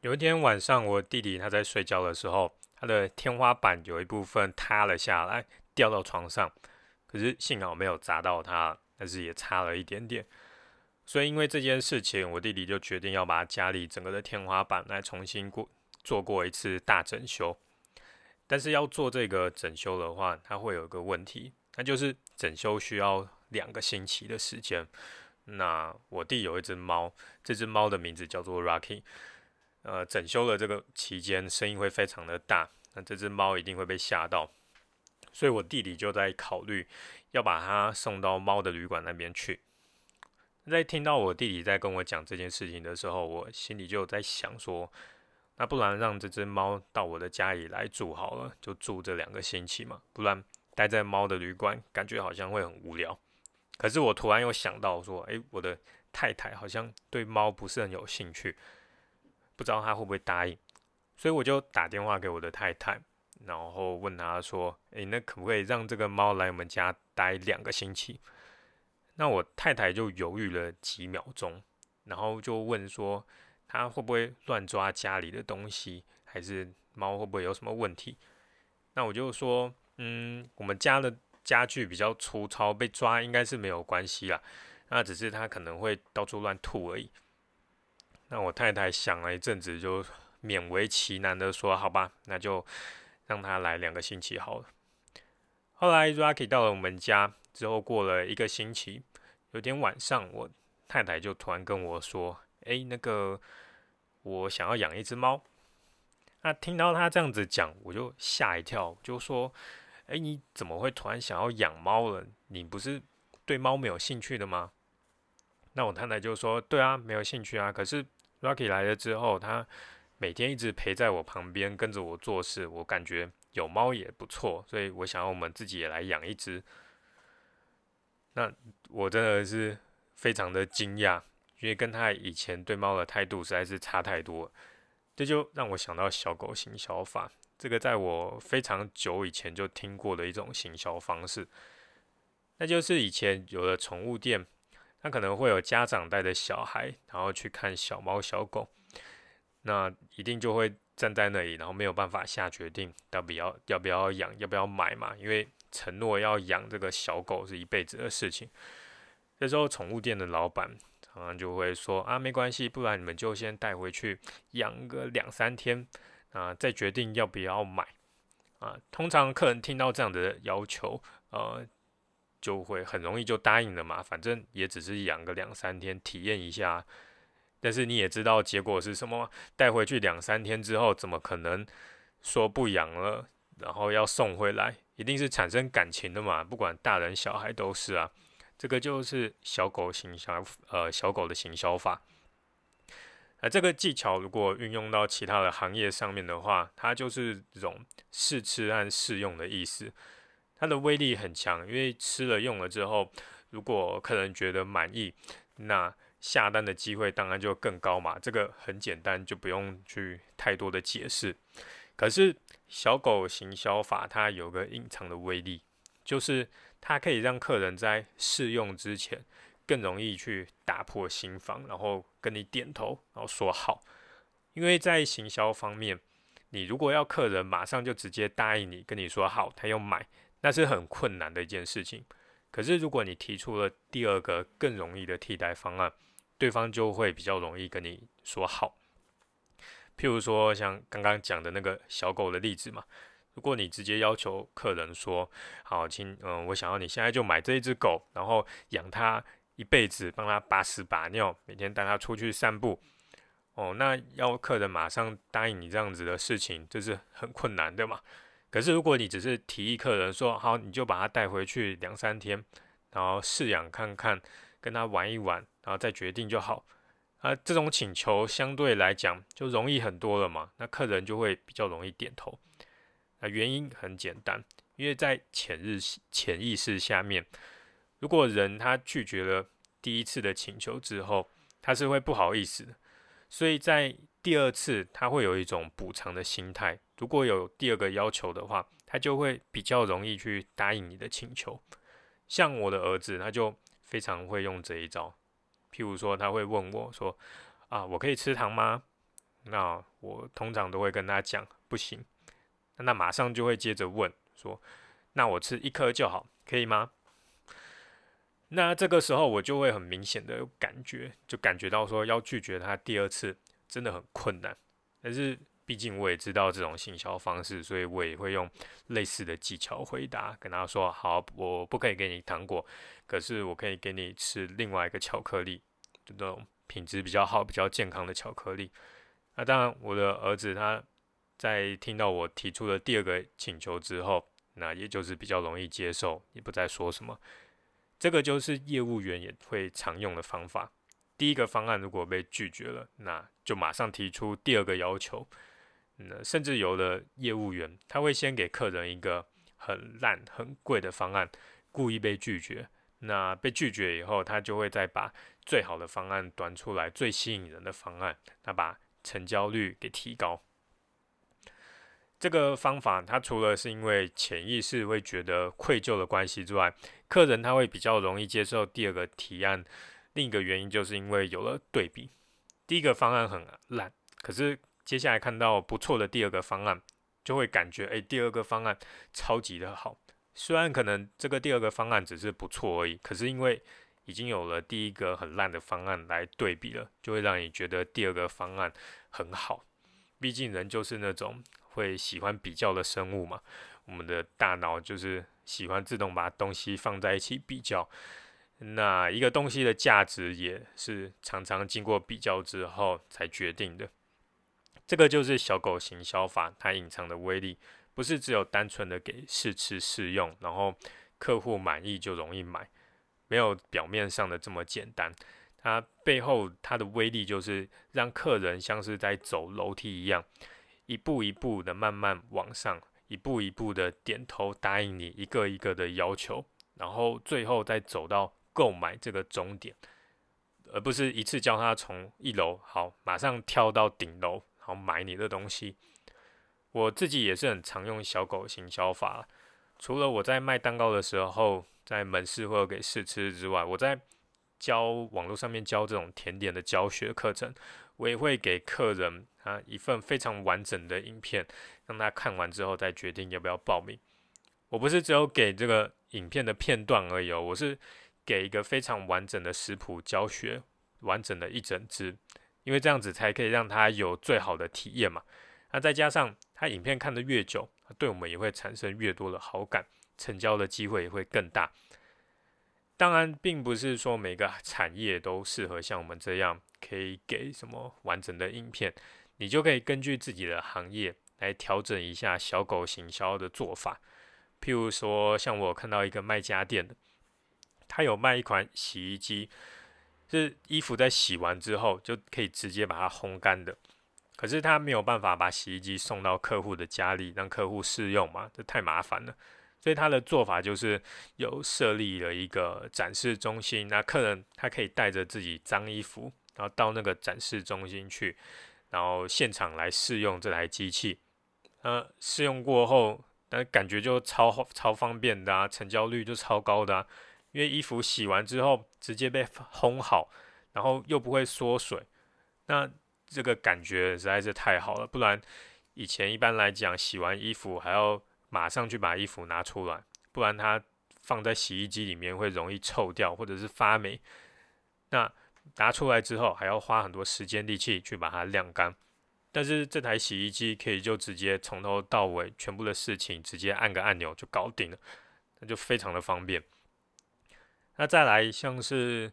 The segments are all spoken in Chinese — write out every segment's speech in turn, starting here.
有一天晚上，我弟弟他在睡觉的时候，他的天花板有一部分塌了下来，掉到床上，可是幸好没有砸到他，但是也差了一点点。所以因为这件事情，我弟弟就决定要把家里整个的天花板来重新过做过一次大整修。但是要做这个整修的话，它会有一个问题，那就是整修需要两个星期的时间。那我弟有一只猫，这只猫的名字叫做 Rocky。呃，整修的这个期间，声音会非常的大，那这只猫一定会被吓到，所以我弟弟就在考虑要把它送到猫的旅馆那边去。在听到我弟弟在跟我讲这件事情的时候，我心里就在想说，那不然让这只猫到我的家里来住好了，就住这两个星期嘛，不然待在猫的旅馆感觉好像会很无聊。可是我突然又想到说，诶，我的太太好像对猫不是很有兴趣。不知道他会不会答应，所以我就打电话给我的太太，然后问他说：“诶，那可不可以让这个猫来我们家待两个星期？”那我太太就犹豫了几秒钟，然后就问说：“他会不会乱抓家里的东西，还是猫会不会有什么问题？”那我就说：“嗯，我们家的家具比较粗糙，被抓应该是没有关系啦，那只是它可能会到处乱吐而已。”那我太太想了一阵子，就勉为其难的说：“好吧，那就让他来两个星期好了。”后来 Rocky 到了我们家之后，过了一个星期，有天晚上，我太太就突然跟我说：“哎，那个我想要养一只猫。”那听到他这样子讲，我就吓一跳，就说：“哎，你怎么会突然想要养猫了？你不是对猫没有兴趣的吗？”那我太太就说：“对啊，没有兴趣啊，可是。” Rocky 来了之后，他每天一直陪在我旁边，跟着我做事。我感觉有猫也不错，所以我想要我们自己也来养一只。那我真的是非常的惊讶，因为跟他以前对猫的态度实在是差太多。这就让我想到小狗行销法，这个在我非常久以前就听过的一种行销方式，那就是以前有的宠物店。那可能会有家长带着小孩，然后去看小猫小狗，那一定就会站在那里，然后没有办法下决定要不要要不要养，要不要买嘛？因为承诺要养这个小狗是一辈子的事情。这时候宠物店的老板常常就会说啊，没关系，不然你们就先带回去养个两三天啊，再决定要不要买啊。通常客人听到这样的要求，呃。就会很容易就答应了嘛，反正也只是养个两三天体验一下，但是你也知道结果是什么，带回去两三天之后，怎么可能说不养了，然后要送回来，一定是产生感情的嘛，不管大人小孩都是啊，这个就是小狗行销，呃，小狗的行销法，而这个技巧如果运用到其他的行业上面的话，它就是这种试吃和试用的意思。它的威力很强，因为吃了用了之后，如果客人觉得满意，那下单的机会当然就更高嘛。这个很简单，就不用去太多的解释。可是小狗行销法它有个隐藏的威力，就是它可以让客人在试用之前更容易去打破心防，然后跟你点头，然后说好。因为在行销方面，你如果要客人马上就直接答应你，跟你说好，他要买。那是很困难的一件事情，可是如果你提出了第二个更容易的替代方案，对方就会比较容易跟你说好。譬如说像刚刚讲的那个小狗的例子嘛，如果你直接要求客人说，好，亲，嗯，我想要你现在就买这一只狗，然后养它一辈子，帮它把屎把尿，每天带它出去散步，哦，那要客人马上答应你这样子的事情，这是很困难的嘛。可是，如果你只是提议客人说好，你就把它带回去两三天，然后试养看看，跟他玩一玩，然后再决定就好。啊，这种请求相对来讲就容易很多了嘛。那客人就会比较容易点头。那原因很简单，因为在潜日潜意识下面，如果人他拒绝了第一次的请求之后，他是会不好意思的，所以在第二次他会有一种补偿的心态。如果有第二个要求的话，他就会比较容易去答应你的请求。像我的儿子，他就非常会用这一招。譬如说，他会问我说：“啊，我可以吃糖吗？”那我通常都会跟他讲不行，那马上就会接着问说，那我吃一颗就好，可以吗？那这个时候我就会很明显的感觉，就感觉到说要拒绝他第二次真的很困难，但是毕竟我也知道这种行销方式，所以我也会用类似的技巧回答，跟他说好，我不可以给你糖果，可是我可以给你吃另外一个巧克力，这种品质比较好、比较健康的巧克力。那当然，我的儿子他在听到我提出的第二个请求之后，那也就是比较容易接受，也不再说什么。这个就是业务员也会常用的方法。第一个方案如果被拒绝了，那就马上提出第二个要求。甚至有的业务员他会先给客人一个很烂、很贵的方案，故意被拒绝。那被拒绝以后，他就会再把最好的方案端出来，最吸引人的方案，那把成交率给提高。这个方法，它除了是因为潜意识会觉得愧疚的关系之外，客人他会比较容易接受第二个提案。另一个原因就是因为有了对比，第一个方案很烂，可是接下来看到不错的第二个方案，就会感觉哎，第二个方案超级的好。虽然可能这个第二个方案只是不错而已，可是因为已经有了第一个很烂的方案来对比了，就会让你觉得第二个方案很好。毕竟人就是那种。会喜欢比较的生物嘛？我们的大脑就是喜欢自动把东西放在一起比较。那一个东西的价值也是常常经过比较之后才决定的。这个就是小狗行销法它隐藏的威力，不是只有单纯的给试吃试用，然后客户满意就容易买，没有表面上的这么简单。它背后它的威力就是让客人像是在走楼梯一样。一步一步的慢慢往上，一步一步的点头答应你一个一个的要求，然后最后再走到购买这个终点，而不是一次叫他从一楼好马上跳到顶楼，然后买你的东西。我自己也是很常用小狗行销法，除了我在卖蛋糕的时候，在门市或者给试吃之外，我在教网络上面教这种甜点的教学课程，我也会给客人。啊，一份非常完整的影片，让他看完之后再决定要不要报名。我不是只有给这个影片的片段而已哦，我是给一个非常完整的食谱教学，完整的一整支，因为这样子才可以让他有最好的体验嘛。那再加上他影片看得越久，对我们也会产生越多的好感，成交的机会也会更大。当然，并不是说每个产业都适合像我们这样可以给什么完整的影片。你就可以根据自己的行业来调整一下小狗行销的做法。譬如说，像我看到一个卖家电的，他有卖一款洗衣机，是衣服在洗完之后就可以直接把它烘干的。可是他没有办法把洗衣机送到客户的家里让客户试用嘛，这太麻烦了。所以他的做法就是有设立了一个展示中心，那客人他可以带着自己脏衣服，然后到那个展示中心去。然后现场来试用这台机器，呃，试用过后，那感觉就超超方便的啊，成交率就超高的啊，因为衣服洗完之后直接被烘好，然后又不会缩水，那这个感觉实在是太好了。不然以前一般来讲，洗完衣服还要马上去把衣服拿出来，不然它放在洗衣机里面会容易臭掉或者是发霉，那。拿出来之后还要花很多时间力气去把它晾干，但是这台洗衣机可以就直接从头到尾全部的事情直接按个按钮就搞定了，那就非常的方便。那再来像是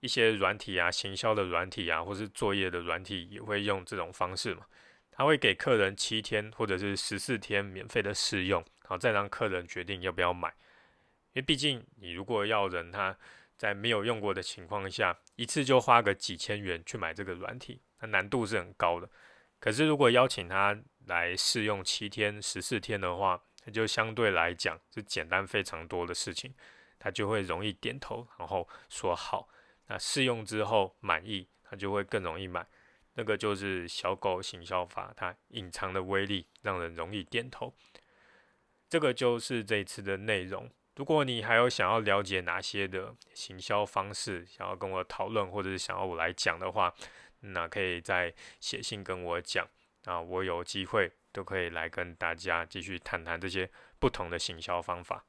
一些软体啊、行销的软体啊，或是作业的软体也会用这种方式嘛，他会给客人七天或者是十四天免费的试用，然后再让客人决定要不要买，因为毕竟你如果要人他。在没有用过的情况下，一次就花个几千元去买这个软体，那难度是很高的。可是如果邀请他来试用七天、十四天的话，那就相对来讲是简单非常多的事情，他就会容易点头，然后说好。那试用之后满意，他就会更容易买。那个就是小狗行销法，它隐藏的威力，让人容易点头。这个就是这一次的内容。如果你还有想要了解哪些的行销方式，想要跟我讨论，或者是想要我来讲的话，那可以再写信跟我讲，啊，我有机会都可以来跟大家继续谈谈这些不同的行销方法。